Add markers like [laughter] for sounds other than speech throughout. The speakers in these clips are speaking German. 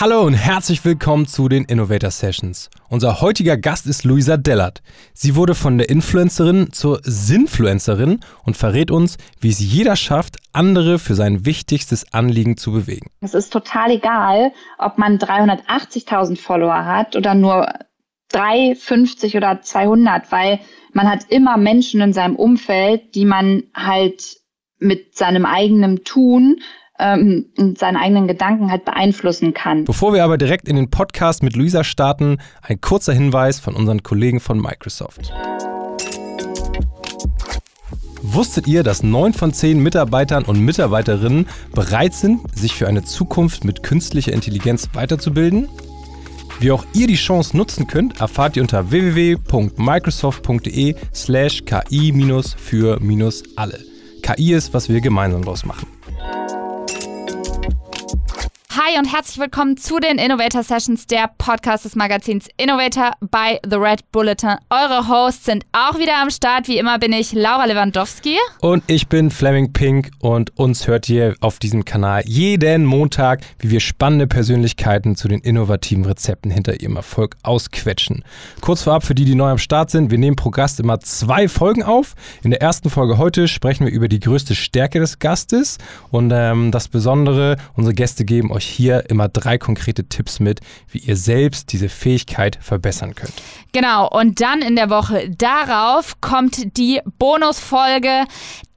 Hallo und herzlich willkommen zu den Innovator Sessions. Unser heutiger Gast ist Luisa Dellert. Sie wurde von der Influencerin zur Sinfluencerin und verrät uns, wie es jeder schafft, andere für sein wichtigstes Anliegen zu bewegen. Es ist total egal, ob man 380.000 Follower hat oder nur 3, 50 oder 200, weil man hat immer Menschen in seinem Umfeld, die man halt mit seinem eigenen Tun ähm, seine eigenen Gedanken halt beeinflussen kann. Bevor wir aber direkt in den Podcast mit Luisa starten, ein kurzer Hinweis von unseren Kollegen von Microsoft. Wusstet ihr, dass neun von zehn Mitarbeitern und Mitarbeiterinnen bereit sind, sich für eine Zukunft mit künstlicher Intelligenz weiterzubilden? Wie auch ihr die Chance nutzen könnt, erfahrt ihr unter www.microsoft.de/slash ki-für-alle. KI ist, was wir gemeinsam daraus machen. Hi und herzlich willkommen zu den Innovator Sessions, der Podcast des Magazins Innovator bei The Red Bulletin. Eure Hosts sind auch wieder am Start. Wie immer bin ich Laura Lewandowski. Und ich bin Fleming Pink und uns hört ihr auf diesem Kanal jeden Montag, wie wir spannende Persönlichkeiten zu den innovativen Rezepten hinter ihrem Erfolg ausquetschen. Kurz vorab für die, die neu am Start sind, wir nehmen pro Gast immer zwei Folgen auf. In der ersten Folge heute sprechen wir über die größte Stärke des Gastes und ähm, das Besondere, unsere Gäste geben euch hier immer drei konkrete Tipps mit, wie ihr selbst diese Fähigkeit verbessern könnt. Genau, und dann in der Woche darauf kommt die Bonusfolge.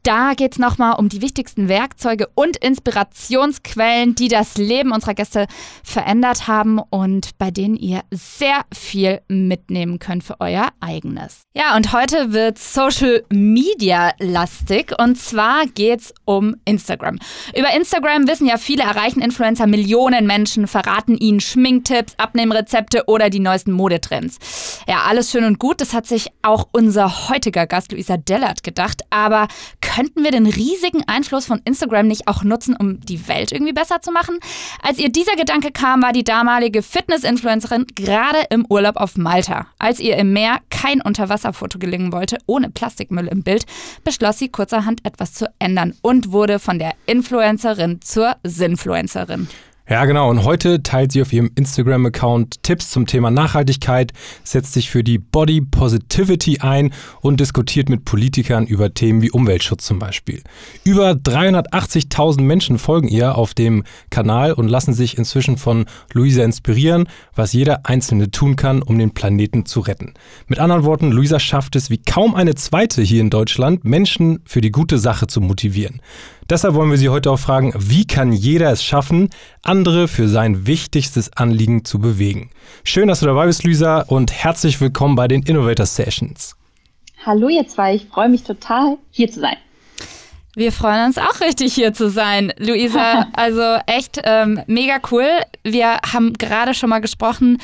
Da geht es nochmal um die wichtigsten Werkzeuge und Inspirationsquellen, die das Leben unserer Gäste verändert haben und bei denen ihr sehr viel mitnehmen könnt für euer eigenes. Ja, und heute wird Social Media lastig und zwar geht es um Instagram. Über Instagram wissen ja viele, erreichen Influencer Millionen Menschen, verraten ihnen Schminktipps, Abnehmrezepte oder die neuesten Modetrends. Ja, alles schön und gut, das hat sich auch unser heutiger Gast Luisa Dellert gedacht, aber könnten wir den riesigen Einfluss von Instagram nicht auch nutzen, um die Welt irgendwie besser zu machen? Als ihr dieser Gedanke kam, war die damalige Fitness-Influencerin gerade im Urlaub auf Malta. Als ihr im Meer kein Unterwasserfoto gelingen wollte, ohne Plastikmüll im Bild, beschloss sie kurzerhand etwas zu ändern und wurde von der Influencerin zur Sinfluencerin. Ja, genau. Und heute teilt sie auf ihrem Instagram-Account Tipps zum Thema Nachhaltigkeit, setzt sich für die Body Positivity ein und diskutiert mit Politikern über Themen wie Umweltschutz zum Beispiel. Über 380.000 Menschen folgen ihr auf dem Kanal und lassen sich inzwischen von Luisa inspirieren, was jeder Einzelne tun kann, um den Planeten zu retten. Mit anderen Worten, Luisa schafft es wie kaum eine zweite hier in Deutschland, Menschen für die gute Sache zu motivieren. Deshalb wollen wir Sie heute auch fragen, wie kann jeder es schaffen, andere für sein wichtigstes Anliegen zu bewegen? Schön, dass du dabei bist, Lisa, und herzlich willkommen bei den Innovator Sessions. Hallo ihr zwei, ich freue mich total, hier zu sein. Wir freuen uns auch richtig hier zu sein, Luisa. [laughs] Also echt ähm, mega cool. Wir haben gerade schon mal gesprochen,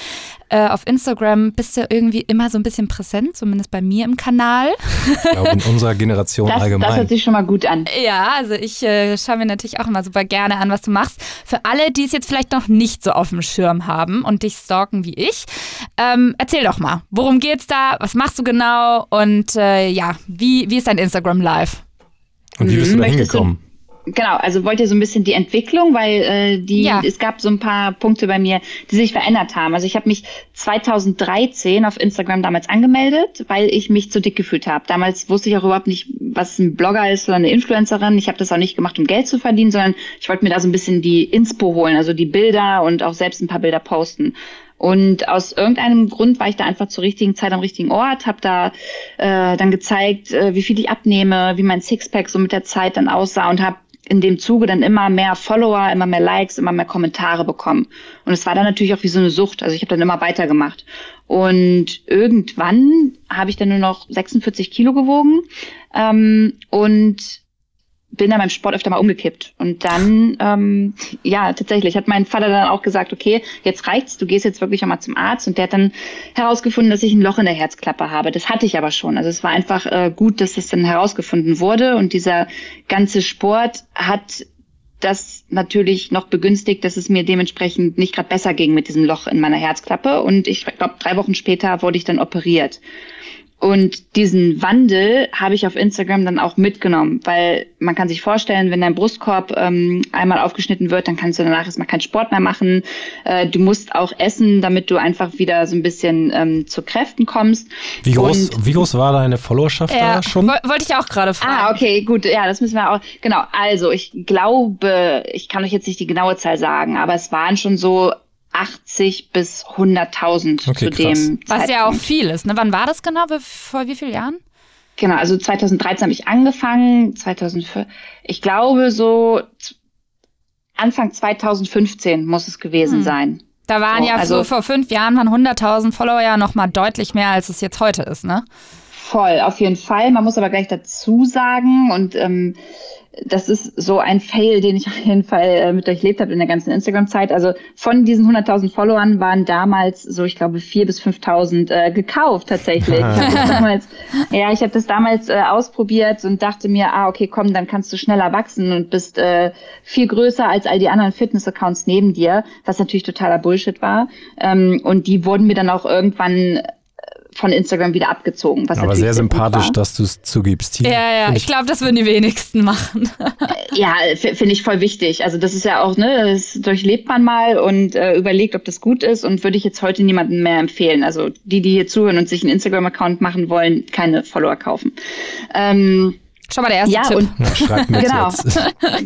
äh, auf Instagram bist du irgendwie immer so ein bisschen präsent, zumindest bei mir im Kanal. Ich glaube, in unserer Generation das, allgemein. Das hört sich schon mal gut an. Ja, also ich äh, schaue mir natürlich auch immer super gerne an, was du machst. Für alle, die es jetzt vielleicht noch nicht so auf dem Schirm haben und dich stalken wie ich, ähm, erzähl doch mal, worum geht's da? Was machst du genau? Und äh, ja, wie, wie ist dein Instagram Live? Und wie bist du da hingekommen? Genau, also wollt ihr so ein bisschen die Entwicklung, weil äh, die ja. es gab so ein paar Punkte bei mir, die sich verändert haben. Also ich habe mich 2013 auf Instagram damals angemeldet, weil ich mich zu dick gefühlt habe. Damals wusste ich auch überhaupt nicht, was ein Blogger ist oder eine Influencerin. Ich habe das auch nicht gemacht, um Geld zu verdienen, sondern ich wollte mir da so ein bisschen die Inspo holen, also die Bilder und auch selbst ein paar Bilder posten. Und aus irgendeinem Grund war ich da einfach zur richtigen Zeit am richtigen Ort, habe da äh, dann gezeigt, äh, wie viel ich abnehme, wie mein Sixpack so mit der Zeit dann aussah und habe in dem Zuge dann immer mehr Follower, immer mehr Likes, immer mehr Kommentare bekommen. Und es war dann natürlich auch wie so eine Sucht. Also ich habe dann immer weitergemacht. Und irgendwann habe ich dann nur noch 46 Kilo gewogen ähm, und bin dann beim Sport öfter mal umgekippt. Und dann, ähm, ja, tatsächlich hat mein Vater dann auch gesagt, okay, jetzt reicht's, du gehst jetzt wirklich einmal zum Arzt. Und der hat dann herausgefunden, dass ich ein Loch in der Herzklappe habe. Das hatte ich aber schon. Also es war einfach äh, gut, dass das dann herausgefunden wurde. Und dieser ganze Sport hat das natürlich noch begünstigt, dass es mir dementsprechend nicht gerade besser ging mit diesem Loch in meiner Herzklappe. Und ich glaube, drei Wochen später wurde ich dann operiert. Und diesen Wandel habe ich auf Instagram dann auch mitgenommen, weil man kann sich vorstellen, wenn dein Brustkorb ähm, einmal aufgeschnitten wird, dann kannst du danach erstmal keinen Sport mehr machen. Äh, du musst auch essen, damit du einfach wieder so ein bisschen ähm, zu Kräften kommst. Wie groß, Und, wie groß war deine Followerschaft ja, da schon? Wollte ich auch gerade fragen. Ah, okay, gut. Ja, das müssen wir auch. Genau. Also ich glaube, ich kann euch jetzt nicht die genaue Zahl sagen, aber es waren schon so 80 bis 100.000 okay, zu dem krass. Zeitpunkt. Was ja auch viel ist. Ne? Wann war das genau? Vor wie vielen Jahren? Genau, also 2013 habe ich angefangen, 2004, ich glaube so Anfang 2015 muss es gewesen hm. sein. Da waren so, ja also, vor fünf Jahren waren 100.000 Follower ja noch mal deutlich mehr, als es jetzt heute ist, ne? Voll, auf jeden Fall. Man muss aber gleich dazu sagen und ähm, das ist so ein Fail, den ich [laughs] auf jeden Fall äh, mit durchlebt habe in der ganzen Instagram-Zeit. Also von diesen 100.000 Followern waren damals so, ich glaube, 4.000 bis 5.000 äh, gekauft tatsächlich. [laughs] ich damals, ja, ich habe das damals äh, ausprobiert und dachte mir, ah, okay, komm, dann kannst du schneller wachsen und bist äh, viel größer als all die anderen Fitness-Accounts neben dir, was natürlich totaler Bullshit war. Ähm, und die wurden mir dann auch irgendwann von Instagram wieder abgezogen. Was Aber sehr sympathisch, dass du es zugibst. Hier. Ja, ja, ich, ich glaube, das würden die wenigsten machen. [laughs] ja, finde ich voll wichtig. Also das ist ja auch, ne, das durchlebt man mal und äh, überlegt, ob das gut ist und würde ich jetzt heute niemandem mehr empfehlen. Also die, die hier zuhören und sich einen Instagram-Account machen wollen, keine Follower kaufen. Ähm, Schon mal der erste ja, Tipp. Und, ja, [laughs] genau,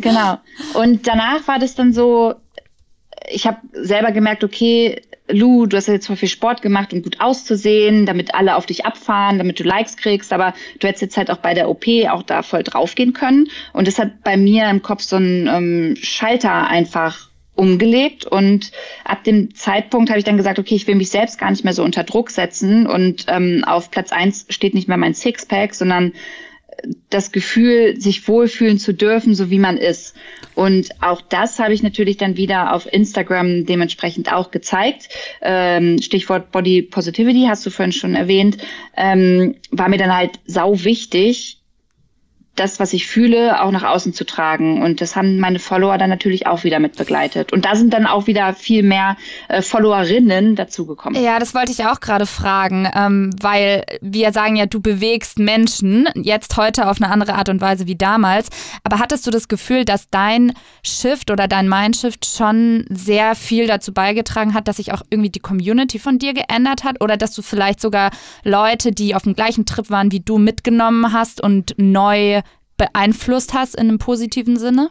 [laughs] genau. Und danach war das dann so, ich habe selber gemerkt, okay, Lu, du hast jetzt voll viel Sport gemacht, um gut auszusehen, damit alle auf dich abfahren, damit du Likes kriegst, aber du hättest jetzt halt auch bei der OP auch da voll draufgehen können. Und das hat bei mir im Kopf so einen ähm, Schalter einfach umgelegt. Und ab dem Zeitpunkt habe ich dann gesagt, okay, ich will mich selbst gar nicht mehr so unter Druck setzen. Und ähm, auf Platz eins steht nicht mehr mein Sixpack, sondern das Gefühl, sich wohlfühlen zu dürfen, so wie man ist. Und auch das habe ich natürlich dann wieder auf Instagram dementsprechend auch gezeigt. Ähm, Stichwort Body Positivity hast du vorhin schon erwähnt, ähm, war mir dann halt sau wichtig, das, was ich fühle, auch nach außen zu tragen. Und das haben meine Follower dann natürlich auch wieder mit begleitet. Und da sind dann auch wieder viel mehr äh, Followerinnen dazugekommen. Ja, das wollte ich auch gerade fragen, ähm, weil wir sagen ja, du bewegst Menschen jetzt heute auf eine andere Art und Weise wie damals. Aber hattest du das Gefühl, dass dein Shift oder dein Mindshift schon sehr viel dazu beigetragen hat, dass sich auch irgendwie die Community von dir geändert hat? Oder dass du vielleicht sogar Leute, die auf dem gleichen Trip waren wie du, mitgenommen hast und neu beeinflusst hast in einem positiven Sinne?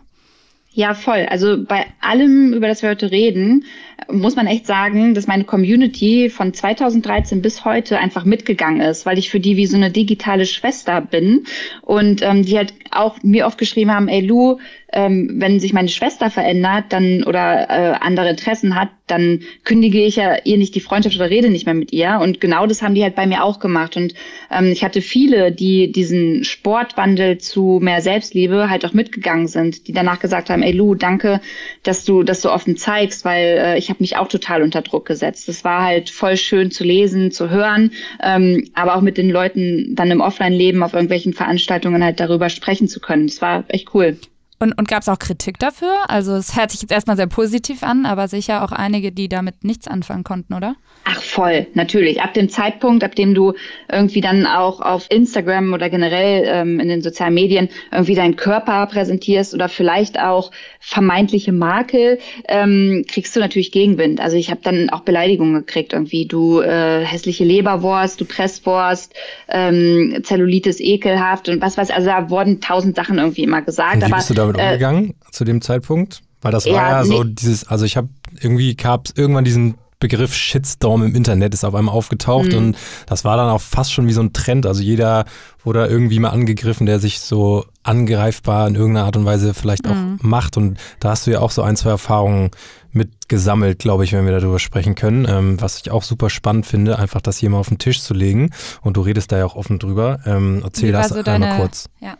Ja, voll. Also bei allem, über das wir heute reden, muss man echt sagen, dass meine Community von 2013 bis heute einfach mitgegangen ist, weil ich für die wie so eine digitale Schwester bin und ähm, die halt auch mir oft geschrieben haben, ey Lu, ähm, wenn sich meine Schwester verändert dann oder äh, andere Interessen hat, dann kündige ich ja ihr nicht die Freundschaft oder rede nicht mehr mit ihr. Und genau das haben die halt bei mir auch gemacht. Und ähm, ich hatte viele, die diesen Sportwandel zu mehr Selbstliebe halt auch mitgegangen sind, die danach gesagt haben, ey Lu, danke, dass du das so offen zeigst, weil äh, ich habe mich auch total unter Druck gesetzt. Das war halt voll schön zu lesen, zu hören, ähm, aber auch mit den Leuten dann im Offline-Leben auf irgendwelchen Veranstaltungen halt darüber sprechen zu können. Das war echt cool. Und, und gab es auch Kritik dafür? Also es hört sich jetzt erstmal sehr positiv an, aber sicher auch einige, die damit nichts anfangen konnten, oder? Ach voll, natürlich. Ab dem Zeitpunkt, ab dem du irgendwie dann auch auf Instagram oder generell ähm, in den sozialen Medien irgendwie deinen Körper präsentierst oder vielleicht auch vermeintliche Makel, ähm, kriegst du natürlich Gegenwind. Also ich habe dann auch Beleidigungen gekriegt, irgendwie du äh, hässliche Leberwurst, du Presswurst, ähm, Zellulitis ekelhaft und was weiß. Also da wurden tausend Sachen irgendwie immer gesagt. Und wie bist aber, damit äh, umgegangen zu dem Zeitpunkt? Weil das war ja, ja so nee. dieses, also ich habe irgendwie gab es irgendwann diesen Begriff Shitstorm im Internet ist auf einmal aufgetaucht mhm. und das war dann auch fast schon wie so ein Trend. Also jeder wurde irgendwie mal angegriffen, der sich so angreifbar in irgendeiner Art und Weise vielleicht auch mhm. macht. Und da hast du ja auch so ein, zwei Erfahrungen mit gesammelt, glaube ich, wenn wir darüber sprechen können. Ähm, was ich auch super spannend finde, einfach das hier mal auf den Tisch zu legen. Und du redest da ja auch offen drüber. Ähm, erzähl das so einmal deine, kurz. Ja.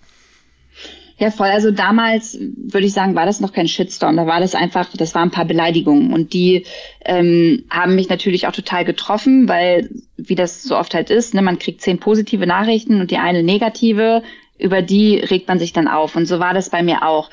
Ja, voll. Also damals würde ich sagen, war das noch kein Shitstorm. Da war das einfach, das waren ein paar Beleidigungen und die ähm, haben mich natürlich auch total getroffen, weil wie das so oft halt ist, ne, man kriegt zehn positive Nachrichten und die eine negative, über die regt man sich dann auf. Und so war das bei mir auch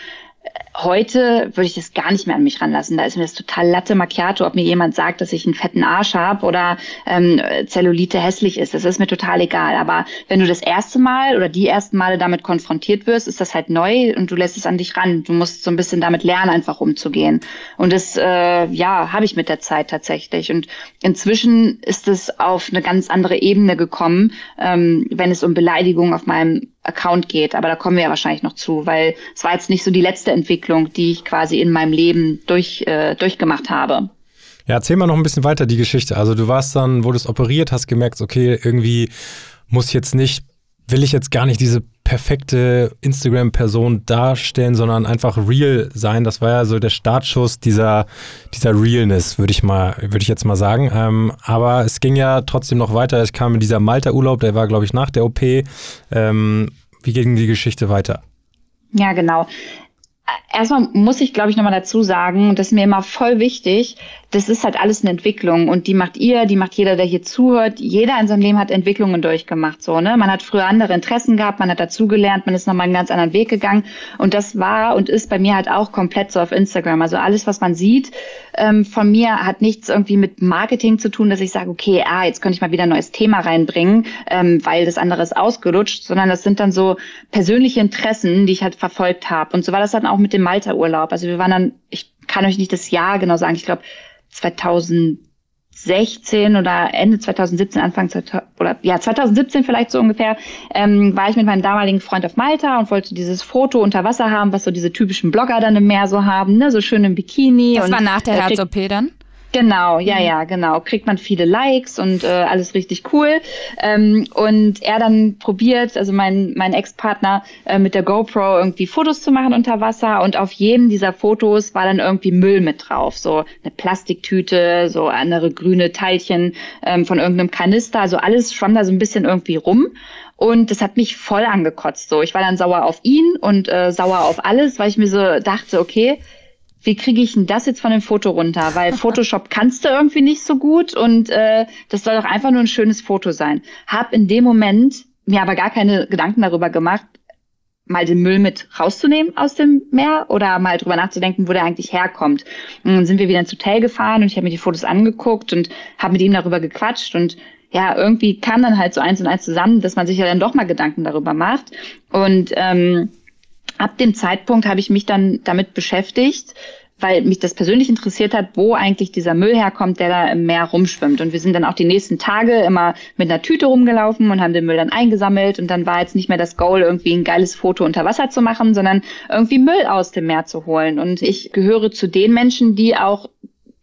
heute würde ich das gar nicht mehr an mich ranlassen. Da ist mir das total Latte Macchiato, ob mir jemand sagt, dass ich einen fetten Arsch habe oder ähm, Zellulite hässlich ist. Das ist mir total egal. Aber wenn du das erste Mal oder die ersten Male damit konfrontiert wirst, ist das halt neu und du lässt es an dich ran. Du musst so ein bisschen damit lernen, einfach umzugehen. Und das, äh, ja, habe ich mit der Zeit tatsächlich. Und inzwischen ist es auf eine ganz andere Ebene gekommen, ähm, wenn es um Beleidigungen auf meinem Account geht. Aber da kommen wir ja wahrscheinlich noch zu, weil es war jetzt nicht so die letzte Entwicklung, die ich quasi in meinem Leben durch, äh, durchgemacht habe. Ja, erzähl mal noch ein bisschen weiter die Geschichte. Also du warst dann, wurdest operiert, hast gemerkt, okay, irgendwie muss jetzt nicht, will ich jetzt gar nicht diese perfekte Instagram-Person darstellen, sondern einfach real sein. Das war ja so der Startschuss dieser, dieser Realness, würde ich mal, ich jetzt mal sagen. Ähm, aber es ging ja trotzdem noch weiter. Es kam in dieser Malta-Urlaub, der war, glaube ich, nach der OP. Ähm, wie ging die Geschichte weiter? Ja, genau. Erstmal muss ich, glaube ich, nochmal dazu sagen, das ist mir immer voll wichtig, das ist halt alles eine Entwicklung und die macht ihr, die macht jeder, der hier zuhört. Jeder in seinem Leben hat Entwicklungen durchgemacht, so, ne? Man hat früher andere Interessen gehabt, man hat dazugelernt, man ist nochmal einen ganz anderen Weg gegangen und das war und ist bei mir halt auch komplett so auf Instagram. Also alles, was man sieht ähm, von mir, hat nichts irgendwie mit Marketing zu tun, dass ich sage, okay, ah, jetzt könnte ich mal wieder ein neues Thema reinbringen, ähm, weil das andere ist ausgelutscht, sondern das sind dann so persönliche Interessen, die ich halt verfolgt habe. Und so war das dann auch mit dem Malta-Urlaub. Also wir waren dann, ich kann euch nicht das Jahr genau sagen, ich glaube 2016 oder Ende 2017, Anfang oder ja 2017 vielleicht so ungefähr, ähm, war ich mit meinem damaligen Freund auf Malta und wollte dieses Foto unter Wasser haben, was so diese typischen Blogger dann im Meer so haben, ne, so schön im Bikini. Das und, war nach der Herz-OP dann? Genau, ja, mhm. ja, genau. Kriegt man viele Likes und äh, alles richtig cool. Ähm, und er dann probiert, also mein, mein Ex-Partner, äh, mit der GoPro irgendwie Fotos zu machen unter Wasser. Und auf jedem dieser Fotos war dann irgendwie Müll mit drauf. So eine Plastiktüte, so andere grüne Teilchen ähm, von irgendeinem Kanister. Also alles schwamm da so ein bisschen irgendwie rum. Und das hat mich voll angekotzt. So, ich war dann sauer auf ihn und äh, sauer auf alles, weil ich mir so dachte, okay, wie kriege ich denn das jetzt von dem Foto runter? Weil [laughs] Photoshop kannst du irgendwie nicht so gut und äh, das soll doch einfach nur ein schönes Foto sein. Hab in dem Moment mir aber gar keine Gedanken darüber gemacht, mal den Müll mit rauszunehmen aus dem Meer oder mal drüber nachzudenken, wo der eigentlich herkommt. Und dann sind wir wieder ins Hotel gefahren und ich habe mir die Fotos angeguckt und habe mit ihm darüber gequatscht und ja, irgendwie kam dann halt so eins und eins zusammen, dass man sich ja dann doch mal Gedanken darüber macht. Und ähm, ab dem Zeitpunkt habe ich mich dann damit beschäftigt, weil mich das persönlich interessiert hat, wo eigentlich dieser Müll herkommt, der da im Meer rumschwimmt. Und wir sind dann auch die nächsten Tage immer mit einer Tüte rumgelaufen und haben den Müll dann eingesammelt. Und dann war jetzt nicht mehr das Goal, irgendwie ein geiles Foto unter Wasser zu machen, sondern irgendwie Müll aus dem Meer zu holen. Und ich gehöre zu den Menschen, die auch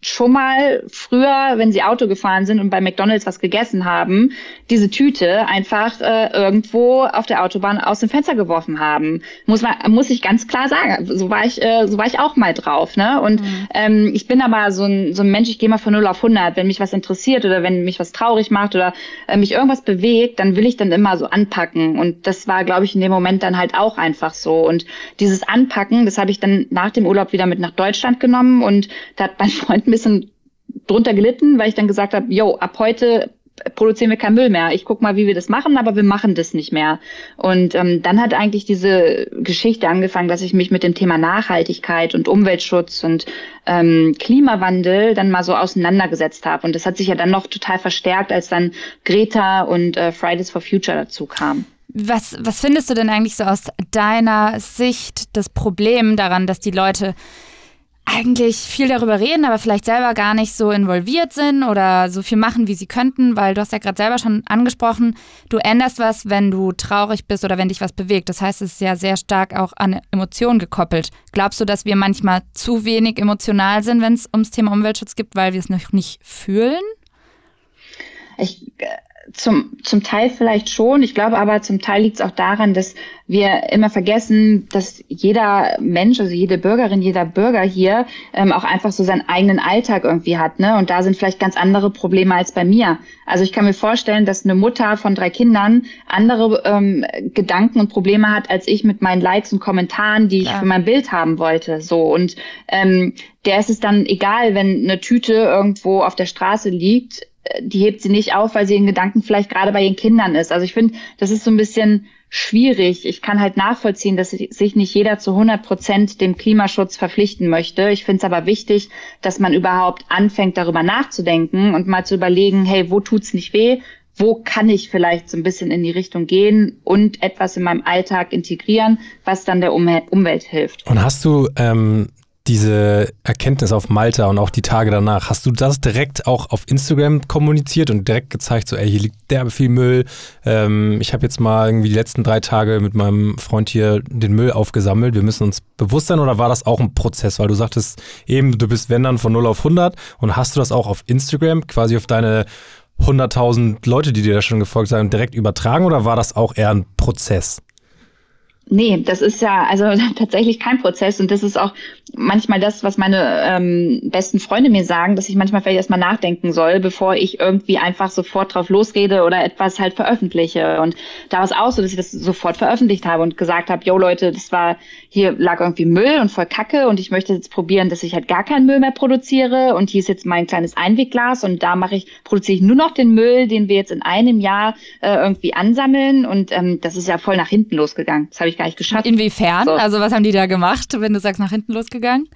schon mal früher, wenn sie Auto gefahren sind und bei McDonald's was gegessen haben, diese Tüte einfach äh, irgendwo auf der Autobahn aus dem Fenster geworfen haben. Muss man, muss ich ganz klar sagen. So war ich, äh, so war ich auch mal drauf. Ne? Und mhm. ähm, ich bin aber so ein, so ein Mensch, ich gehe mal von 0 auf 100. Wenn mich was interessiert oder wenn mich was traurig macht oder äh, mich irgendwas bewegt, dann will ich dann immer so anpacken. Und das war, glaube ich, in dem Moment dann halt auch einfach so. Und dieses Anpacken, das habe ich dann nach dem Urlaub wieder mit nach Deutschland genommen und da hat mein [laughs] Freund mir bisschen drunter gelitten, weil ich dann gesagt habe, yo, ab heute produzieren wir keinen Müll mehr. Ich guck mal, wie wir das machen, aber wir machen das nicht mehr. Und ähm, dann hat eigentlich diese Geschichte angefangen, dass ich mich mit dem Thema Nachhaltigkeit und Umweltschutz und ähm, Klimawandel dann mal so auseinandergesetzt habe. Und das hat sich ja dann noch total verstärkt, als dann Greta und äh, Fridays for Future dazu kamen. Was, was findest du denn eigentlich so aus deiner Sicht das Problem daran, dass die Leute eigentlich viel darüber reden, aber vielleicht selber gar nicht so involviert sind oder so viel machen, wie sie könnten, weil du hast ja gerade selber schon angesprochen, du änderst was, wenn du traurig bist oder wenn dich was bewegt. Das heißt, es ist ja sehr stark auch an Emotionen gekoppelt. Glaubst du, dass wir manchmal zu wenig emotional sind, wenn es ums Thema Umweltschutz geht, weil wir es noch nicht fühlen? Ich äh, zum, zum Teil vielleicht schon. Ich glaube aber, zum Teil liegt es auch daran, dass wir immer vergessen, dass jeder Mensch, also jede Bürgerin, jeder Bürger hier ähm, auch einfach so seinen eigenen Alltag irgendwie hat. Ne? Und da sind vielleicht ganz andere Probleme als bei mir. Also ich kann mir vorstellen, dass eine Mutter von drei Kindern andere ähm, Gedanken und Probleme hat, als ich mit meinen Likes und Kommentaren, die ich ja. für mein Bild haben wollte. So und ähm, der ist es dann egal, wenn eine Tüte irgendwo auf der Straße liegt die hebt sie nicht auf, weil sie in Gedanken vielleicht gerade bei ihren Kindern ist. Also ich finde, das ist so ein bisschen schwierig. Ich kann halt nachvollziehen, dass sich nicht jeder zu 100 Prozent dem Klimaschutz verpflichten möchte. Ich finde es aber wichtig, dass man überhaupt anfängt, darüber nachzudenken und mal zu überlegen, hey, wo tut's nicht weh? Wo kann ich vielleicht so ein bisschen in die Richtung gehen und etwas in meinem Alltag integrieren, was dann der Umwelt hilft? Und hast du ähm, diese Erkenntnis auf Malta und auch die Tage danach, hast du das direkt auch auf Instagram kommuniziert und direkt gezeigt, so, ey, hier liegt derbe viel Müll. Ähm, ich habe jetzt mal irgendwie die letzten drei Tage mit meinem Freund hier den Müll aufgesammelt. Wir müssen uns bewusst sein oder war das auch ein Prozess? Weil du sagtest eben, du bist wenn dann von 0 auf 100 und hast du das auch auf Instagram quasi auf deine 100.000 Leute, die dir da schon gefolgt sind, direkt übertragen oder war das auch eher ein Prozess? Nee, das ist ja also [laughs] tatsächlich kein Prozess und das ist auch manchmal das, was meine ähm, besten Freunde mir sagen, dass ich manchmal vielleicht erstmal nachdenken soll, bevor ich irgendwie einfach sofort drauf losrede oder etwas halt veröffentliche. Und da war es auch so, dass ich das sofort veröffentlicht habe und gesagt habe, yo Leute, das war, hier lag irgendwie Müll und voll Kacke und ich möchte jetzt probieren, dass ich halt gar keinen Müll mehr produziere und hier ist jetzt mein kleines Einwegglas und da mache ich, produziere ich nur noch den Müll, den wir jetzt in einem Jahr äh, irgendwie ansammeln und ähm, das ist ja voll nach hinten losgegangen. Das habe ich gar nicht geschafft. Inwiefern? So. Also was haben die da gemacht, wenn du sagst, nach hinten losgegangen?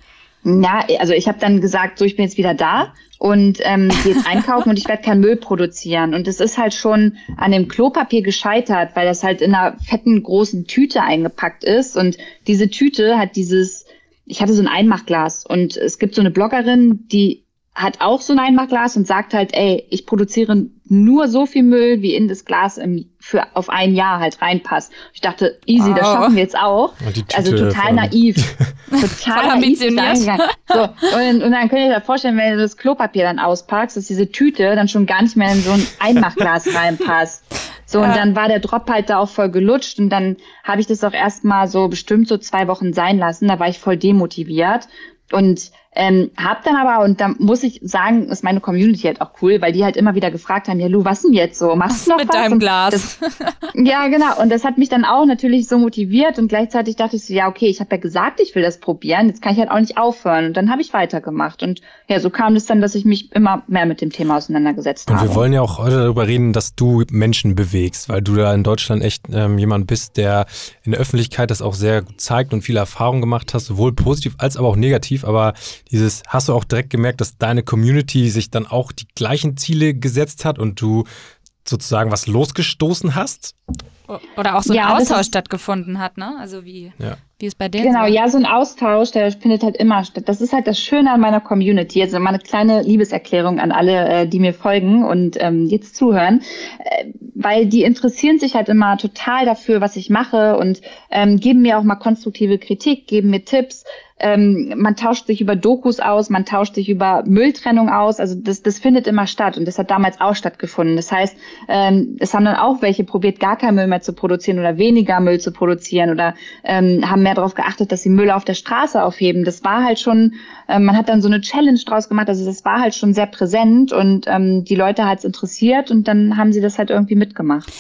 Ja, also ich habe dann gesagt, so ich bin jetzt wieder da und ähm, gehe jetzt [laughs] einkaufen und ich werde keinen Müll produzieren. Und es ist halt schon an dem Klopapier gescheitert, weil das halt in einer fetten großen Tüte eingepackt ist. Und diese Tüte hat dieses, ich hatte so ein Einmachglas und es gibt so eine Bloggerin, die hat auch so ein Einmachglas und sagt halt, ey, ich produziere nur so viel Müll, wie in das Glas im, für auf ein Jahr halt reinpasst. Ich dachte, easy, oh. das schaffen wir jetzt auch. Also total naiv. [laughs] total naiv. So, und, und dann könnt ihr euch da vorstellen, wenn du das Klopapier dann auspackst, dass diese Tüte dann schon gar nicht mehr in so ein Einmachglas [laughs] reinpasst. So, und dann war der Drop halt da auch voll gelutscht und dann habe ich das auch erstmal so bestimmt so zwei Wochen sein lassen. Da war ich voll demotiviert. Und ähm, hab dann aber, und da muss ich sagen, ist meine Community halt auch cool, weil die halt immer wieder gefragt haben, ja Lu, was denn jetzt so? Machst du noch mit was? deinem Glas? Das, ja, genau. Und das hat mich dann auch natürlich so motiviert und gleichzeitig dachte ich so, ja, okay, ich habe ja gesagt, ich will das probieren, jetzt kann ich halt auch nicht aufhören. Und dann habe ich weitergemacht. Und ja, so kam es dann, dass ich mich immer mehr mit dem Thema auseinandergesetzt habe. Und wir wollen ja auch heute darüber reden, dass du Menschen bewegst, weil du da in Deutschland echt ähm, jemand bist, der in der Öffentlichkeit das auch sehr gut zeigt und viele Erfahrungen gemacht hast, sowohl positiv als aber auch negativ. Aber dieses, hast du auch direkt gemerkt, dass deine Community sich dann auch die gleichen Ziele gesetzt hat und du sozusagen was losgestoßen hast? Oder auch so ein ja, Austausch stattgefunden hat, ne? Also wie, ja. wie es bei denen Genau, so. ja, so ein Austausch, der findet halt immer statt. Das ist halt das Schöne an meiner Community. Also meine kleine Liebeserklärung an alle, äh, die mir folgen und ähm, jetzt zuhören. Äh, weil die interessieren sich halt immer total dafür, was ich mache und ähm, geben mir auch mal konstruktive Kritik, geben mir Tipps ähm, man tauscht sich über Dokus aus, man tauscht sich über Mülltrennung aus. Also das, das findet immer statt und das hat damals auch stattgefunden. Das heißt, ähm, es haben dann auch welche probiert, gar kein Müll mehr zu produzieren oder weniger Müll zu produzieren oder ähm, haben mehr darauf geachtet, dass sie Müll auf der Straße aufheben. Das war halt schon, ähm, man hat dann so eine Challenge draus gemacht. Also das war halt schon sehr präsent und ähm, die Leute hat es interessiert und dann haben sie das halt irgendwie mitgemacht.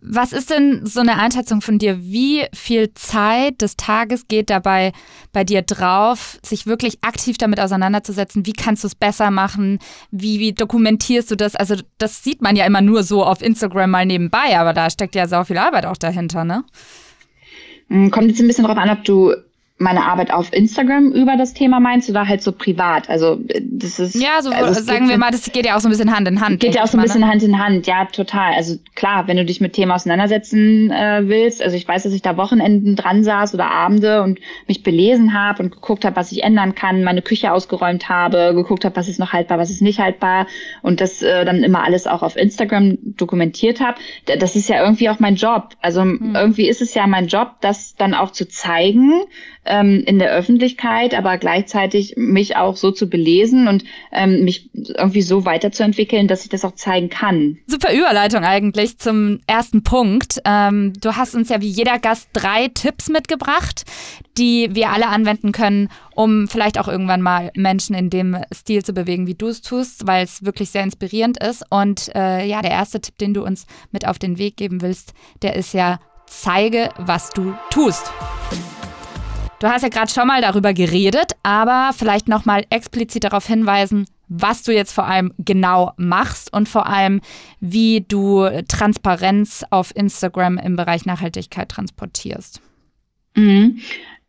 Was ist denn so eine Einschätzung von dir? Wie viel Zeit des Tages geht dabei bei dir drauf, sich wirklich aktiv damit auseinanderzusetzen? Wie kannst du es besser machen? Wie, wie dokumentierst du das? Also, das sieht man ja immer nur so auf Instagram mal nebenbei, aber da steckt ja so viel Arbeit auch dahinter, ne? Hm, kommt jetzt ein bisschen darauf an, ob du meine Arbeit auf Instagram über das Thema meinst oder halt so privat? Also das ist ja so also sagen wir mal, das geht ja auch so ein bisschen Hand in Hand. Geht ja auch so ein bisschen ne? Hand in Hand, ja total. Also klar, wenn du dich mit Themen auseinandersetzen äh, willst, also ich weiß, dass ich da Wochenenden dran saß oder Abende und mich belesen habe und geguckt habe, was ich ändern kann, meine Küche ausgeräumt habe, geguckt habe, was ist noch haltbar, was ist nicht haltbar und das äh, dann immer alles auch auf Instagram dokumentiert habe. Das ist ja irgendwie auch mein Job. Also hm. irgendwie ist es ja mein Job, das dann auch zu zeigen ähm, in der Öffentlichkeit, aber gleichzeitig mich auch so zu belesen und ähm, mich irgendwie so weiterzuentwickeln, dass ich das auch zeigen kann. Super Überleitung eigentlich zum ersten Punkt. Ähm, du hast uns ja wie jeder Gast drei Tipps mitgebracht, die wir alle anwenden können, um vielleicht auch irgendwann mal Menschen in dem Stil zu bewegen, wie du es tust, weil es wirklich sehr inspirierend ist. Und äh, ja, der erste Tipp, den du uns mit auf den Weg geben willst, der ist ja, zeige, was du tust. Du hast ja gerade schon mal darüber geredet, aber vielleicht nochmal explizit darauf hinweisen, was du jetzt vor allem genau machst und vor allem, wie du Transparenz auf Instagram im Bereich Nachhaltigkeit transportierst. Mhm.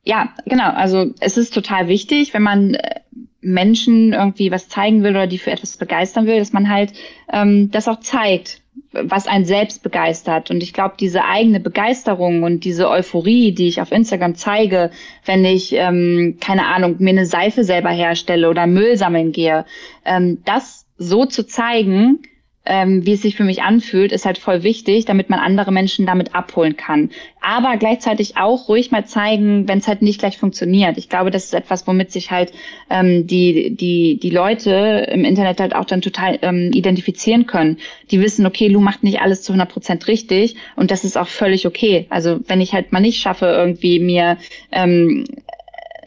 Ja, genau. Also es ist total wichtig, wenn man äh, Menschen irgendwie was zeigen will oder die für etwas begeistern will, dass man halt ähm, das auch zeigt, was einen selbst begeistert. Und ich glaube, diese eigene Begeisterung und diese Euphorie, die ich auf Instagram zeige, wenn ich, ähm, keine Ahnung, mir eine Seife selber herstelle oder Müll sammeln gehe, ähm, das so zu zeigen, ähm, wie es sich für mich anfühlt, ist halt voll wichtig, damit man andere Menschen damit abholen kann. Aber gleichzeitig auch ruhig mal zeigen, wenn es halt nicht gleich funktioniert. Ich glaube, das ist etwas, womit sich halt ähm, die, die, die Leute im Internet halt auch dann total ähm, identifizieren können. Die wissen, okay, Lu macht nicht alles zu 100 Prozent richtig und das ist auch völlig okay. Also wenn ich halt mal nicht schaffe, irgendwie mir ähm,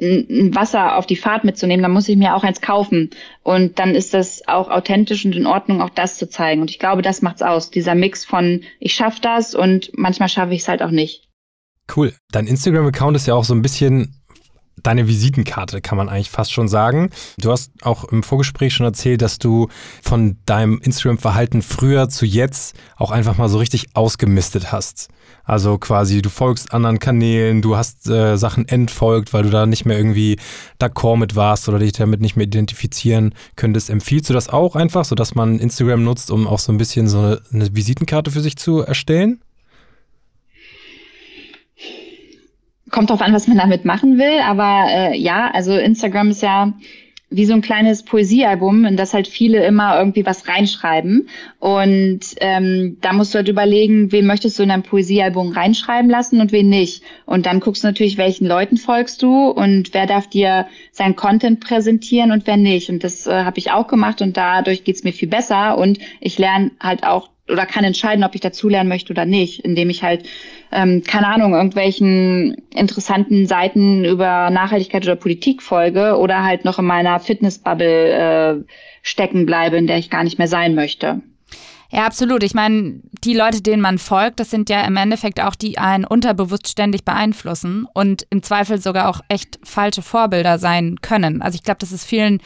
ein Wasser auf die Fahrt mitzunehmen, dann muss ich mir auch eins kaufen. Und dann ist das auch authentisch und in Ordnung, auch das zu zeigen. Und ich glaube, das macht's aus. Dieser Mix von ich schaffe das und manchmal schaffe ich es halt auch nicht. Cool. Dein Instagram-Account ist ja auch so ein bisschen deine Visitenkarte, kann man eigentlich fast schon sagen. Du hast auch im Vorgespräch schon erzählt, dass du von deinem Instagram-Verhalten früher zu jetzt auch einfach mal so richtig ausgemistet hast. Also quasi, du folgst anderen Kanälen, du hast äh, Sachen entfolgt, weil du da nicht mehr irgendwie d'accord mit warst oder dich damit nicht mehr identifizieren könntest. Empfiehlst du das auch einfach, sodass man Instagram nutzt, um auch so ein bisschen so eine, eine Visitenkarte für sich zu erstellen? Kommt drauf an, was man damit machen will. Aber äh, ja, also Instagram ist ja wie so ein kleines Poesiealbum, in das halt viele immer irgendwie was reinschreiben. Und ähm, da musst du halt überlegen, wen möchtest du in dein Poesiealbum reinschreiben lassen und wen nicht. Und dann guckst du natürlich, welchen Leuten folgst du und wer darf dir sein Content präsentieren und wer nicht. Und das äh, habe ich auch gemacht und dadurch geht's mir viel besser. Und ich lerne halt auch oder kann entscheiden, ob ich dazulernen möchte oder nicht, indem ich halt, ähm, keine Ahnung, irgendwelchen interessanten Seiten über Nachhaltigkeit oder Politik folge oder halt noch in meiner Fitnessbubble äh, stecken bleibe, in der ich gar nicht mehr sein möchte. Ja, absolut. Ich meine, die Leute, denen man folgt, das sind ja im Endeffekt auch die einen unterbewusst ständig beeinflussen und im Zweifel sogar auch echt falsche Vorbilder sein können. Also ich glaube, das ist vielen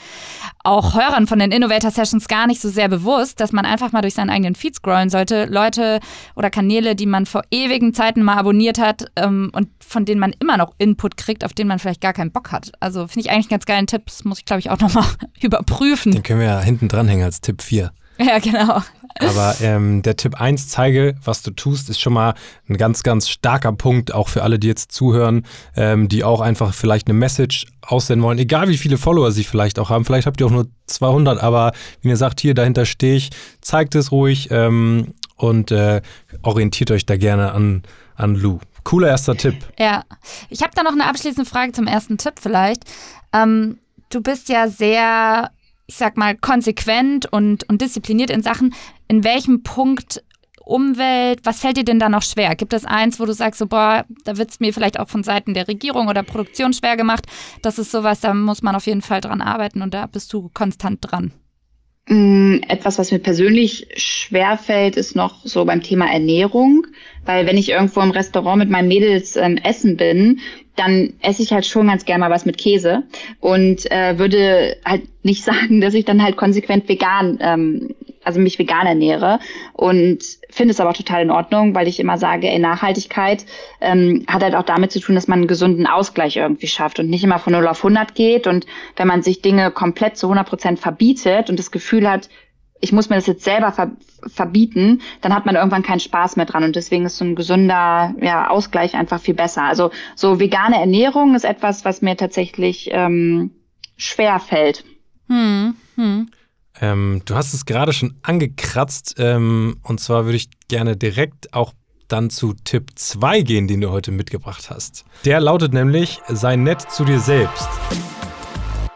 auch Hörern von den Innovator Sessions gar nicht so sehr bewusst, dass man einfach mal durch seinen eigenen Feed scrollen sollte. Leute oder Kanäle, die man vor ewigen Zeiten mal abonniert hat ähm, und von denen man immer noch Input kriegt, auf den man vielleicht gar keinen Bock hat. Also finde ich eigentlich einen ganz geilen Tipp. Das muss ich, glaube ich, auch nochmal [laughs] überprüfen. Den können wir ja hinten dranhängen als Tipp 4. Ja, genau. Aber ähm, der Tipp 1, zeige, was du tust, ist schon mal ein ganz, ganz starker Punkt, auch für alle, die jetzt zuhören, ähm, die auch einfach vielleicht eine Message aussenden wollen, egal wie viele Follower sie vielleicht auch haben. Vielleicht habt ihr auch nur 200, aber wie ihr sagt, hier, dahinter stehe ich, zeigt es ruhig ähm, und äh, orientiert euch da gerne an, an Lou. Cooler erster Tipp. Ja, ich habe da noch eine abschließende Frage zum ersten Tipp vielleicht. Ähm, du bist ja sehr ich sag mal, konsequent und, und diszipliniert in Sachen, in welchem Punkt Umwelt, was fällt dir denn da noch schwer? Gibt es eins, wo du sagst, so, boah, da wird es mir vielleicht auch von Seiten der Regierung oder Produktion schwer gemacht? Das ist sowas, da muss man auf jeden Fall dran arbeiten und da bist du konstant dran. Mm, etwas, was mir persönlich schwer fällt, ist noch so beim Thema Ernährung, weil wenn ich irgendwo im Restaurant mit meinen Mädels ähm, essen bin, dann esse ich halt schon ganz gerne mal was mit Käse und äh, würde halt nicht [laughs] sagen, dass ich dann halt konsequent vegan, ähm, also mich vegan ernähre und finde es aber total in Ordnung, weil ich immer sage, ey, Nachhaltigkeit ähm, hat halt auch damit zu tun, dass man einen gesunden Ausgleich irgendwie schafft und nicht immer von 0 auf 100 geht und wenn man sich Dinge komplett zu 100 Prozent verbietet und das Gefühl hat, ich muss mir das jetzt selber ver verbieten, dann hat man irgendwann keinen Spaß mehr dran. Und deswegen ist so ein gesunder ja, Ausgleich einfach viel besser. Also so vegane Ernährung ist etwas, was mir tatsächlich ähm, schwer fällt. Hm, hm. Ähm, du hast es gerade schon angekratzt. Ähm, und zwar würde ich gerne direkt auch dann zu Tipp 2 gehen, den du heute mitgebracht hast. Der lautet nämlich, sei nett zu dir selbst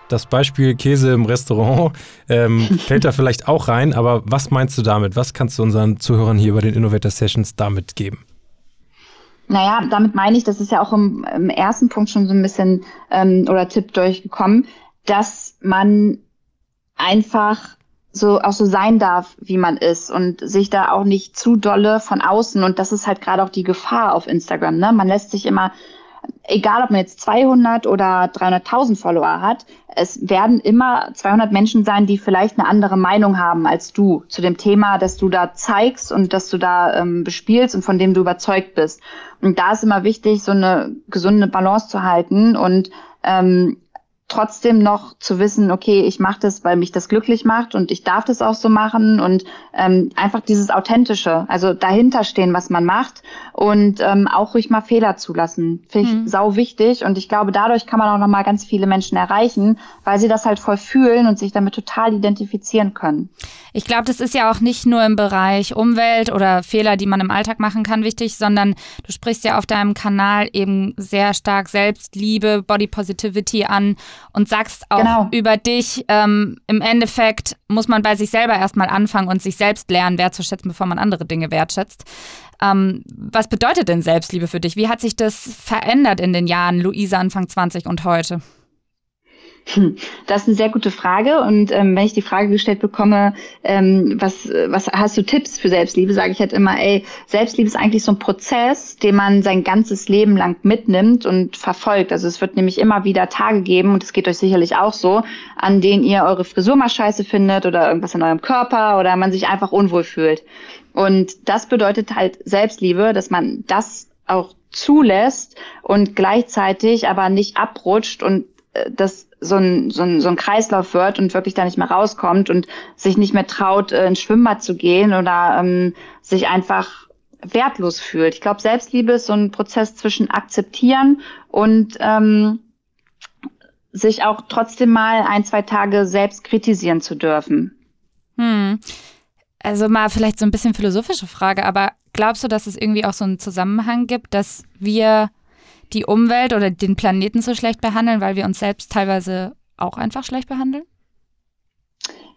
das Beispiel Käse im Restaurant ähm, [laughs] fällt da vielleicht auch rein, aber was meinst du damit? Was kannst du unseren Zuhörern hier bei den Innovator Sessions damit geben? Naja, damit meine ich, das ist ja auch im, im ersten Punkt schon so ein bisschen ähm, oder Tipp durchgekommen, dass man einfach so auch so sein darf, wie man ist und sich da auch nicht zu dolle von außen und das ist halt gerade auch die Gefahr auf Instagram, ne? Man lässt sich immer egal ob man jetzt 200 oder 300.000 Follower hat, es werden immer 200 Menschen sein, die vielleicht eine andere Meinung haben als du zu dem Thema, das du da zeigst und das du da ähm, bespielst und von dem du überzeugt bist. Und da ist immer wichtig, so eine gesunde Balance zu halten und ähm, trotzdem noch zu wissen, okay, ich mache das, weil mich das glücklich macht und ich darf das auch so machen und ähm, einfach dieses Authentische, also dahinter stehen, was man macht und ähm, auch ruhig mal Fehler zulassen, finde ich mhm. sau wichtig und ich glaube, dadurch kann man auch noch mal ganz viele Menschen erreichen, weil sie das halt voll fühlen und sich damit total identifizieren können. Ich glaube, das ist ja auch nicht nur im Bereich Umwelt oder Fehler, die man im Alltag machen kann, wichtig, sondern du sprichst ja auf deinem Kanal eben sehr stark Selbstliebe, Body Positivity an und sagst auch genau. über dich, ähm, im Endeffekt muss man bei sich selber erstmal anfangen und sich selbst lernen, wertzuschätzen, bevor man andere Dinge wertschätzt. Ähm, was bedeutet denn Selbstliebe für dich? Wie hat sich das verändert in den Jahren, Luisa Anfang 20 und heute? Hm, das ist eine sehr gute Frage. Und ähm, wenn ich die Frage gestellt bekomme, ähm, was, was hast du Tipps für Selbstliebe, sage ich halt immer, ey, Selbstliebe ist eigentlich so ein Prozess, den man sein ganzes Leben lang mitnimmt und verfolgt. Also es wird nämlich immer wieder Tage geben, und es geht euch sicherlich auch so, an denen ihr eure Frisur mal scheiße findet oder irgendwas in eurem Körper oder man sich einfach unwohl fühlt. Und das bedeutet halt Selbstliebe, dass man das auch zulässt und gleichzeitig aber nicht abrutscht und äh, das so ein, so, ein, so ein Kreislauf wird und wirklich da nicht mehr rauskommt und sich nicht mehr traut, äh, ins Schwimmbad zu gehen oder ähm, sich einfach wertlos fühlt. Ich glaube, Selbstliebe ist so ein Prozess zwischen akzeptieren und ähm, sich auch trotzdem mal ein, zwei Tage selbst kritisieren zu dürfen. Hm. Also mal vielleicht so ein bisschen philosophische Frage, aber glaubst du, dass es irgendwie auch so einen Zusammenhang gibt, dass wir die Umwelt oder den Planeten so schlecht behandeln, weil wir uns selbst teilweise auch einfach schlecht behandeln?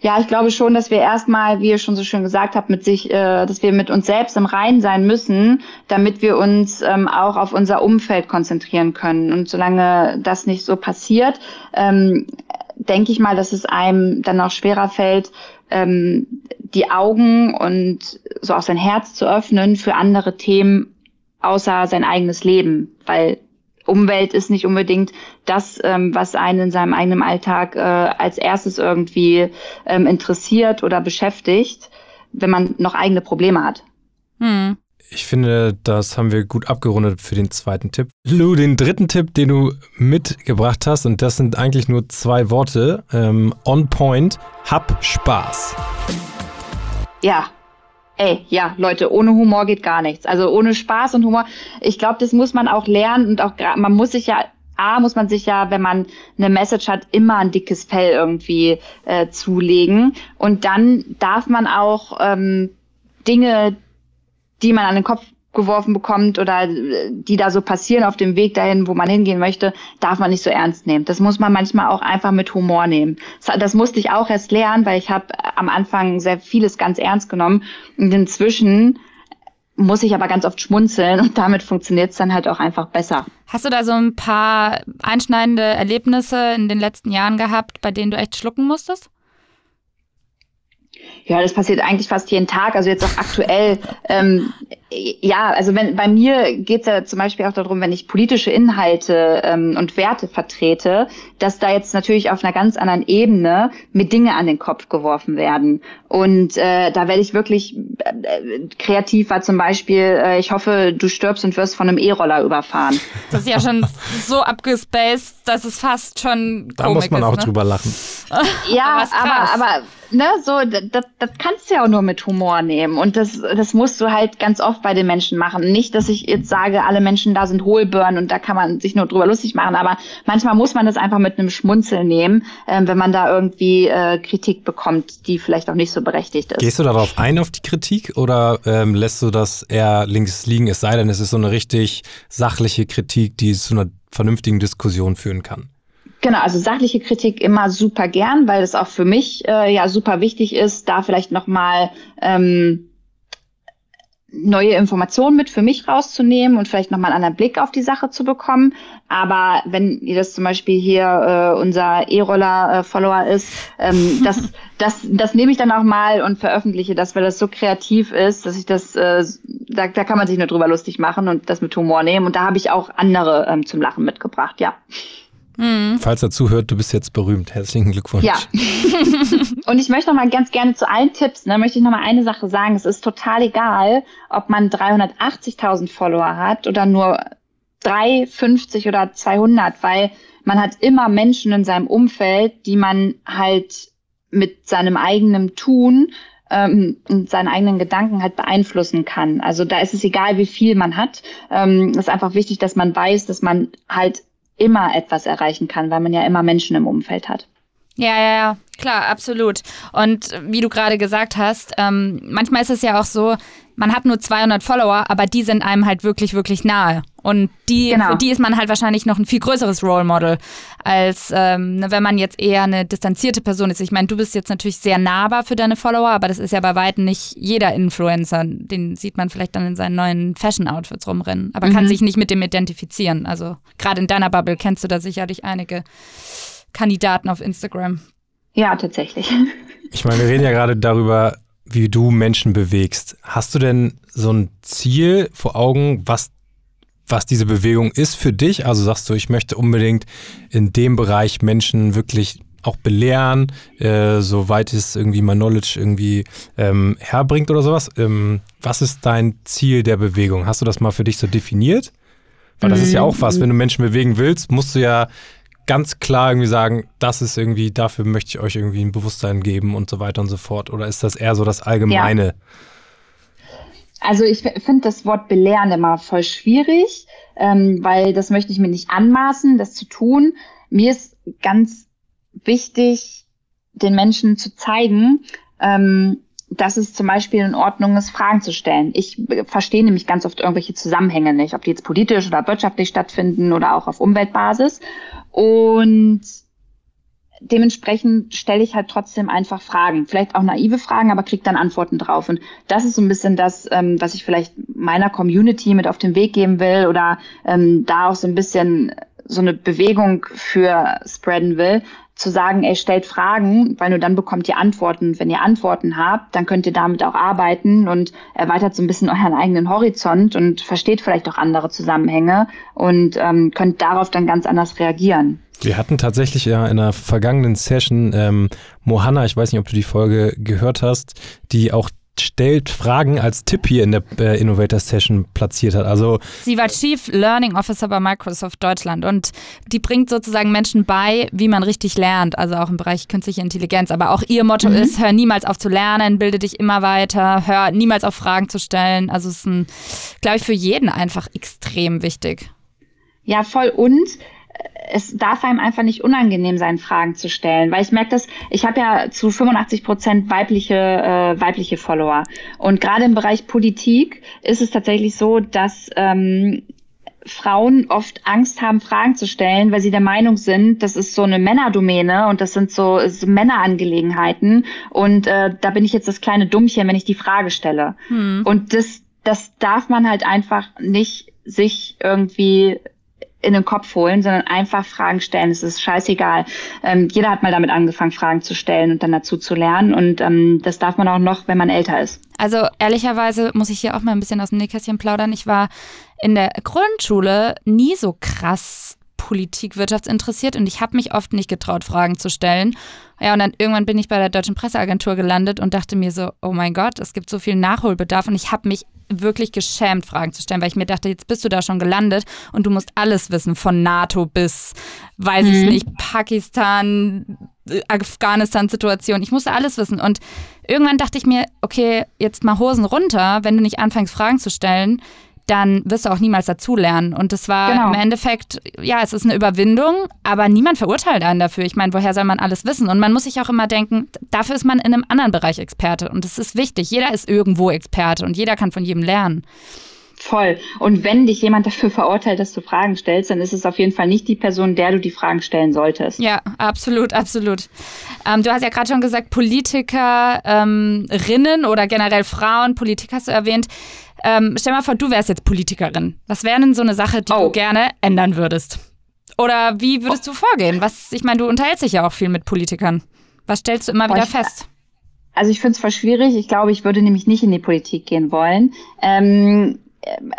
Ja, ich glaube schon, dass wir erstmal, wie ihr schon so schön gesagt habt, mit sich, äh, dass wir mit uns selbst im Reinen sein müssen, damit wir uns ähm, auch auf unser Umfeld konzentrieren können. Und solange das nicht so passiert, ähm, denke ich mal, dass es einem dann auch schwerer fällt, ähm, die Augen und so auch sein Herz zu öffnen für andere Themen außer sein eigenes Leben, weil Umwelt ist nicht unbedingt das, ähm, was einen in seinem eigenen Alltag äh, als erstes irgendwie ähm, interessiert oder beschäftigt, wenn man noch eigene Probleme hat. Hm. Ich finde, das haben wir gut abgerundet für den zweiten Tipp. Lou, den dritten Tipp, den du mitgebracht hast, und das sind eigentlich nur zwei Worte, ähm, on point, hab Spaß. Ja, ey, ja, Leute, ohne Humor geht gar nichts. Also ohne Spaß und Humor. Ich glaube, das muss man auch lernen und auch man muss sich ja A, muss man sich ja, wenn man eine Message hat, immer ein dickes Fell irgendwie äh, zulegen. Und dann darf man auch ähm, Dinge, die man an den Kopf geworfen bekommt oder äh, die da so passieren auf dem Weg dahin, wo man hingehen möchte, darf man nicht so ernst nehmen. Das muss man manchmal auch einfach mit Humor nehmen. Das, das musste ich auch erst lernen, weil ich habe am Anfang sehr vieles ganz ernst genommen und inzwischen muss ich aber ganz oft schmunzeln und damit funktioniert es dann halt auch einfach besser. Hast du da so ein paar einschneidende Erlebnisse in den letzten Jahren gehabt, bei denen du echt schlucken musstest? Ja, das passiert eigentlich fast jeden Tag. Also jetzt auch aktuell. Ähm, ja, also wenn bei mir geht es ja zum Beispiel auch darum, wenn ich politische Inhalte ähm, und Werte vertrete, dass da jetzt natürlich auf einer ganz anderen Ebene mit Dinge an den Kopf geworfen werden. Und äh, da werde ich wirklich äh, kreativ war zum Beispiel, äh, ich hoffe, du stirbst und wirst von einem E-Roller überfahren. Das ist ja schon so abgespaced, dass es fast schon. Da muss man ist, auch ne? drüber lachen. [laughs] ja, aber, aber, aber ne, so, das, das kannst du ja auch nur mit Humor nehmen. Und das, das musst du halt ganz oft bei den Menschen machen. Nicht, dass ich jetzt sage, alle Menschen da sind Hohlbirnen und da kann man sich nur drüber lustig machen, aber manchmal muss man das einfach mit einem Schmunzel nehmen, äh, wenn man da irgendwie äh, Kritik bekommt, die vielleicht auch nicht so berechtigt ist. Gehst du darauf ein, auf die Kritik, oder ähm, lässt du das eher links liegen, es sei denn, es ist so eine richtig sachliche Kritik, die zu einer vernünftigen Diskussion führen kann? Genau, also sachliche Kritik immer super gern, weil es auch für mich äh, ja super wichtig ist, da vielleicht nochmal ähm, neue Informationen mit für mich rauszunehmen und vielleicht nochmal einen anderen Blick auf die Sache zu bekommen. Aber wenn ihr das zum Beispiel hier äh, unser E-Roller-Follower ist, ähm, [laughs] das, das, das nehme ich dann auch mal und veröffentliche das, weil das so kreativ ist, dass ich das, äh, da, da kann man sich nur drüber lustig machen und das mit Humor nehmen. Und da habe ich auch andere ähm, zum Lachen mitgebracht, ja. Mhm. Falls er zuhört, du bist jetzt berühmt. Herzlichen Glückwunsch. Ja. [laughs] und ich möchte noch mal ganz gerne zu allen Tipps, ne, möchte ich noch mal eine Sache sagen. Es ist total egal, ob man 380.000 Follower hat oder nur 3, 50 oder 200, weil man hat immer Menschen in seinem Umfeld, die man halt mit seinem eigenen Tun ähm, und seinen eigenen Gedanken halt beeinflussen kann. Also da ist es egal, wie viel man hat. Ähm, es ist einfach wichtig, dass man weiß, dass man halt immer etwas erreichen kann, weil man ja immer Menschen im Umfeld hat. Ja, ja, ja, klar, absolut. Und wie du gerade gesagt hast, ähm, manchmal ist es ja auch so, man hat nur 200 Follower, aber die sind einem halt wirklich, wirklich nahe. Und die, genau. für die ist man halt wahrscheinlich noch ein viel größeres Role Model, als ähm, ne, wenn man jetzt eher eine distanzierte Person ist. Ich meine, du bist jetzt natürlich sehr nahbar für deine Follower, aber das ist ja bei weitem nicht jeder Influencer. Den sieht man vielleicht dann in seinen neuen Fashion-Outfits rumrennen, aber mhm. kann sich nicht mit dem identifizieren. Also gerade in deiner Bubble kennst du da sicherlich einige Kandidaten auf Instagram. Ja, tatsächlich. [laughs] Ich meine, wir reden ja gerade darüber, wie du Menschen bewegst. Hast du denn so ein Ziel vor Augen, was, was diese Bewegung ist für dich? Also sagst du, ich möchte unbedingt in dem Bereich Menschen wirklich auch belehren, äh, soweit es irgendwie mein Knowledge irgendwie ähm, herbringt oder sowas. Ähm, was ist dein Ziel der Bewegung? Hast du das mal für dich so definiert? Weil das ist ja auch was, wenn du Menschen bewegen willst, musst du ja ganz klar irgendwie sagen, das ist irgendwie, dafür möchte ich euch irgendwie ein Bewusstsein geben und so weiter und so fort? Oder ist das eher so das Allgemeine? Ja. Also ich finde das Wort belehren immer voll schwierig, ähm, weil das möchte ich mir nicht anmaßen, das zu tun. Mir ist ganz wichtig, den Menschen zu zeigen, ähm, dass es zum Beispiel in Ordnung ist, Fragen zu stellen. Ich verstehe nämlich ganz oft irgendwelche Zusammenhänge nicht, ob die jetzt politisch oder wirtschaftlich stattfinden oder auch auf Umweltbasis. Und dementsprechend stelle ich halt trotzdem einfach Fragen, vielleicht auch naive Fragen, aber kriege dann Antworten drauf. Und das ist so ein bisschen das, ähm, was ich vielleicht meiner Community mit auf den Weg geben will oder ähm, da auch so ein bisschen so eine Bewegung für spreaden will, zu sagen, ey, stellt Fragen, weil nur dann bekommt ihr Antworten. Wenn ihr Antworten habt, dann könnt ihr damit auch arbeiten und erweitert so ein bisschen euren eigenen Horizont und versteht vielleicht auch andere Zusammenhänge und ähm, könnt darauf dann ganz anders reagieren. Wir hatten tatsächlich ja in einer vergangenen Session ähm, Mohanna, ich weiß nicht, ob du die Folge gehört hast, die auch stellt Fragen als Tipp hier in der äh, Innovator Session platziert hat. Also sie war Chief Learning Officer bei Microsoft Deutschland und die bringt sozusagen Menschen bei, wie man richtig lernt, also auch im Bereich künstliche Intelligenz. Aber auch ihr Motto mhm. ist: Hör niemals auf zu lernen, bilde dich immer weiter, hör niemals auf Fragen zu stellen. Also es ist, glaube ich, für jeden einfach extrem wichtig. Ja, voll und es darf einem einfach nicht unangenehm sein, Fragen zu stellen, weil ich merke das, ich habe ja zu 85 Prozent weibliche, äh, weibliche Follower. Und gerade im Bereich Politik ist es tatsächlich so, dass ähm, Frauen oft Angst haben, Fragen zu stellen, weil sie der Meinung sind, das ist so eine Männerdomäne und das sind so, so Männerangelegenheiten. Und äh, da bin ich jetzt das kleine Dummchen, wenn ich die Frage stelle. Hm. Und das, das darf man halt einfach nicht sich irgendwie in den Kopf holen, sondern einfach Fragen stellen. Es ist scheißegal. Ähm, jeder hat mal damit angefangen, Fragen zu stellen und dann dazu zu lernen. Und ähm, das darf man auch noch, wenn man älter ist. Also ehrlicherweise muss ich hier auch mal ein bisschen aus dem Nähkästchen plaudern. Ich war in der Grundschule nie so krass Politik, wirtschaftsinteressiert und ich habe mich oft nicht getraut, Fragen zu stellen. Ja, und dann irgendwann bin ich bei der Deutschen Presseagentur gelandet und dachte mir so, oh mein Gott, es gibt so viel Nachholbedarf und ich habe mich wirklich geschämt, Fragen zu stellen, weil ich mir dachte, jetzt bist du da schon gelandet und du musst alles wissen, von NATO bis, weiß mhm. ich nicht, Pakistan, Afghanistan-Situation. Ich musste alles wissen. Und irgendwann dachte ich mir, okay, jetzt mal Hosen runter, wenn du nicht anfängst, Fragen zu stellen dann wirst du auch niemals dazulernen. Und das war genau. im Endeffekt, ja, es ist eine Überwindung, aber niemand verurteilt einen dafür. Ich meine, woher soll man alles wissen? Und man muss sich auch immer denken, dafür ist man in einem anderen Bereich Experte. Und das ist wichtig. Jeder ist irgendwo Experte und jeder kann von jedem lernen. Voll. Und wenn dich jemand dafür verurteilt, dass du Fragen stellst, dann ist es auf jeden Fall nicht die Person, der du die Fragen stellen solltest. Ja, absolut, absolut. Ähm, du hast ja gerade schon gesagt, Politikerinnen ähm, oder generell Frauen, Politik hast du erwähnt. Ähm, stell mal vor, du wärst jetzt Politikerin. Was wäre denn so eine Sache, die oh. du gerne ändern würdest? Oder wie würdest du vorgehen? Was, ich meine, du unterhältst dich ja auch viel mit Politikern. Was stellst du immer wieder fest? Also ich finde es voll schwierig. Ich glaube, ich würde nämlich nicht in die Politik gehen wollen. Ähm,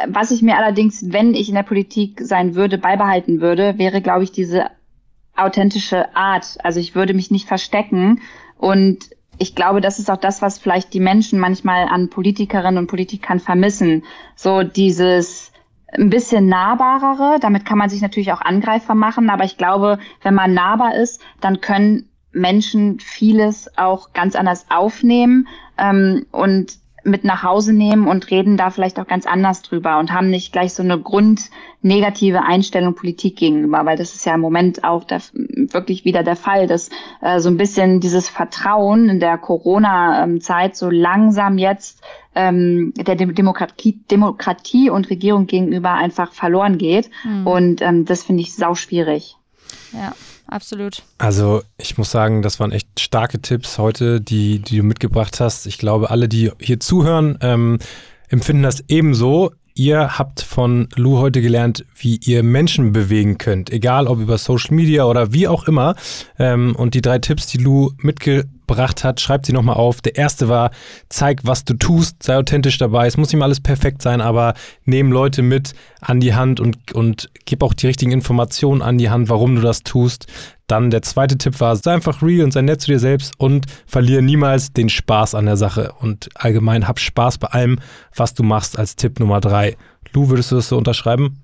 was ich mir allerdings, wenn ich in der Politik sein würde, beibehalten würde, wäre, glaube ich, diese authentische Art. Also ich würde mich nicht verstecken und ich glaube, das ist auch das, was vielleicht die Menschen manchmal an Politikerinnen und Politikern vermissen. So dieses ein bisschen nahbarere, damit kann man sich natürlich auch Angreifer machen, aber ich glaube, wenn man nahbar ist, dann können Menschen vieles auch ganz anders aufnehmen ähm, und mit nach Hause nehmen und reden da vielleicht auch ganz anders drüber und haben nicht gleich so eine grundnegative Einstellung Politik gegenüber, weil das ist ja im Moment auch der, wirklich wieder der Fall, dass äh, so ein bisschen dieses Vertrauen in der Corona-Zeit so langsam jetzt ähm, der Demokratie, Demokratie und Regierung gegenüber einfach verloren geht. Mhm. Und ähm, das finde ich sau schwierig. Ja absolut. Also ich muss sagen, das waren echt starke Tipps heute, die, die du mitgebracht hast. Ich glaube, alle, die hier zuhören, ähm, empfinden das ebenso. Ihr habt von Lou heute gelernt, wie ihr Menschen bewegen könnt, egal ob über Social Media oder wie auch immer. Ähm, und die drei Tipps, die Lou mitgebracht hat, schreibt sie nochmal auf. Der erste war, zeig, was du tust, sei authentisch dabei. Es muss nicht mal alles perfekt sein, aber nehm Leute mit an die Hand und, und gib auch die richtigen Informationen an die Hand, warum du das tust. Dann der zweite Tipp war, sei einfach real und sei nett zu dir selbst und verliere niemals den Spaß an der Sache. Und allgemein hab Spaß bei allem, was du machst als Tipp Nummer drei. Lou, würdest du das so unterschreiben?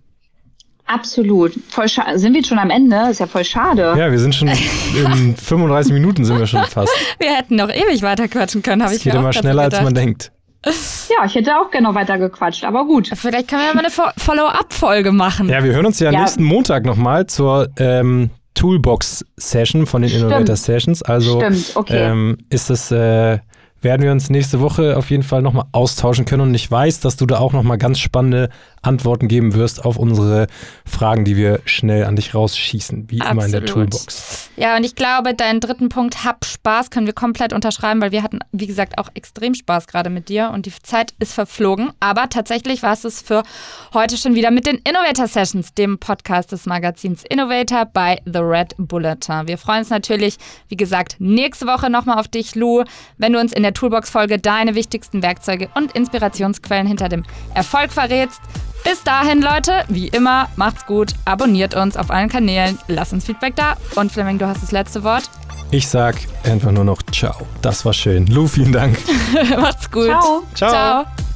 Absolut. Voll sind wir schon am Ende? Ist ja voll schade. Ja, wir sind schon [laughs] in 35 Minuten sind wir schon fast. Wir hätten noch ewig weiter quatschen können, habe ich geht immer schneller, als man denkt. [laughs] Ja, ich hätte auch gerne noch weiter gequatscht, aber gut. Vielleicht können wir ja mal eine Follow-up-Folge machen. Ja, wir hören uns ja, ja. nächsten Montag nochmal zur ähm, Toolbox-Session von den Innovator Sessions. Also Stimmt, okay. ähm, ist es äh, werden wir uns nächste Woche auf jeden Fall nochmal austauschen können. Und ich weiß, dass du da auch nochmal ganz spannende Antworten geben wirst auf unsere Fragen, die wir schnell an dich rausschießen, wie Absolut. immer in der Toolbox. Ja, und ich glaube, deinen dritten Punkt, hab Spaß, können wir komplett unterschreiben, weil wir hatten, wie gesagt, auch extrem Spaß gerade mit dir und die Zeit ist verflogen. Aber tatsächlich war es es für heute schon wieder mit den Innovator Sessions, dem Podcast des Magazins Innovator bei The Red Bulletin. Wir freuen uns natürlich, wie gesagt, nächste Woche nochmal auf dich, Lou, wenn du uns in der Toolbox-Folge deine wichtigsten Werkzeuge und Inspirationsquellen hinter dem Erfolg verrätst. Bis dahin, Leute, wie immer, macht's gut, abonniert uns auf allen Kanälen, lasst uns Feedback da und Fleming, du hast das letzte Wort. Ich sag einfach nur noch Ciao. Das war schön. Lu, vielen Dank. [laughs] macht's gut. Ciao. Ciao. Ciao.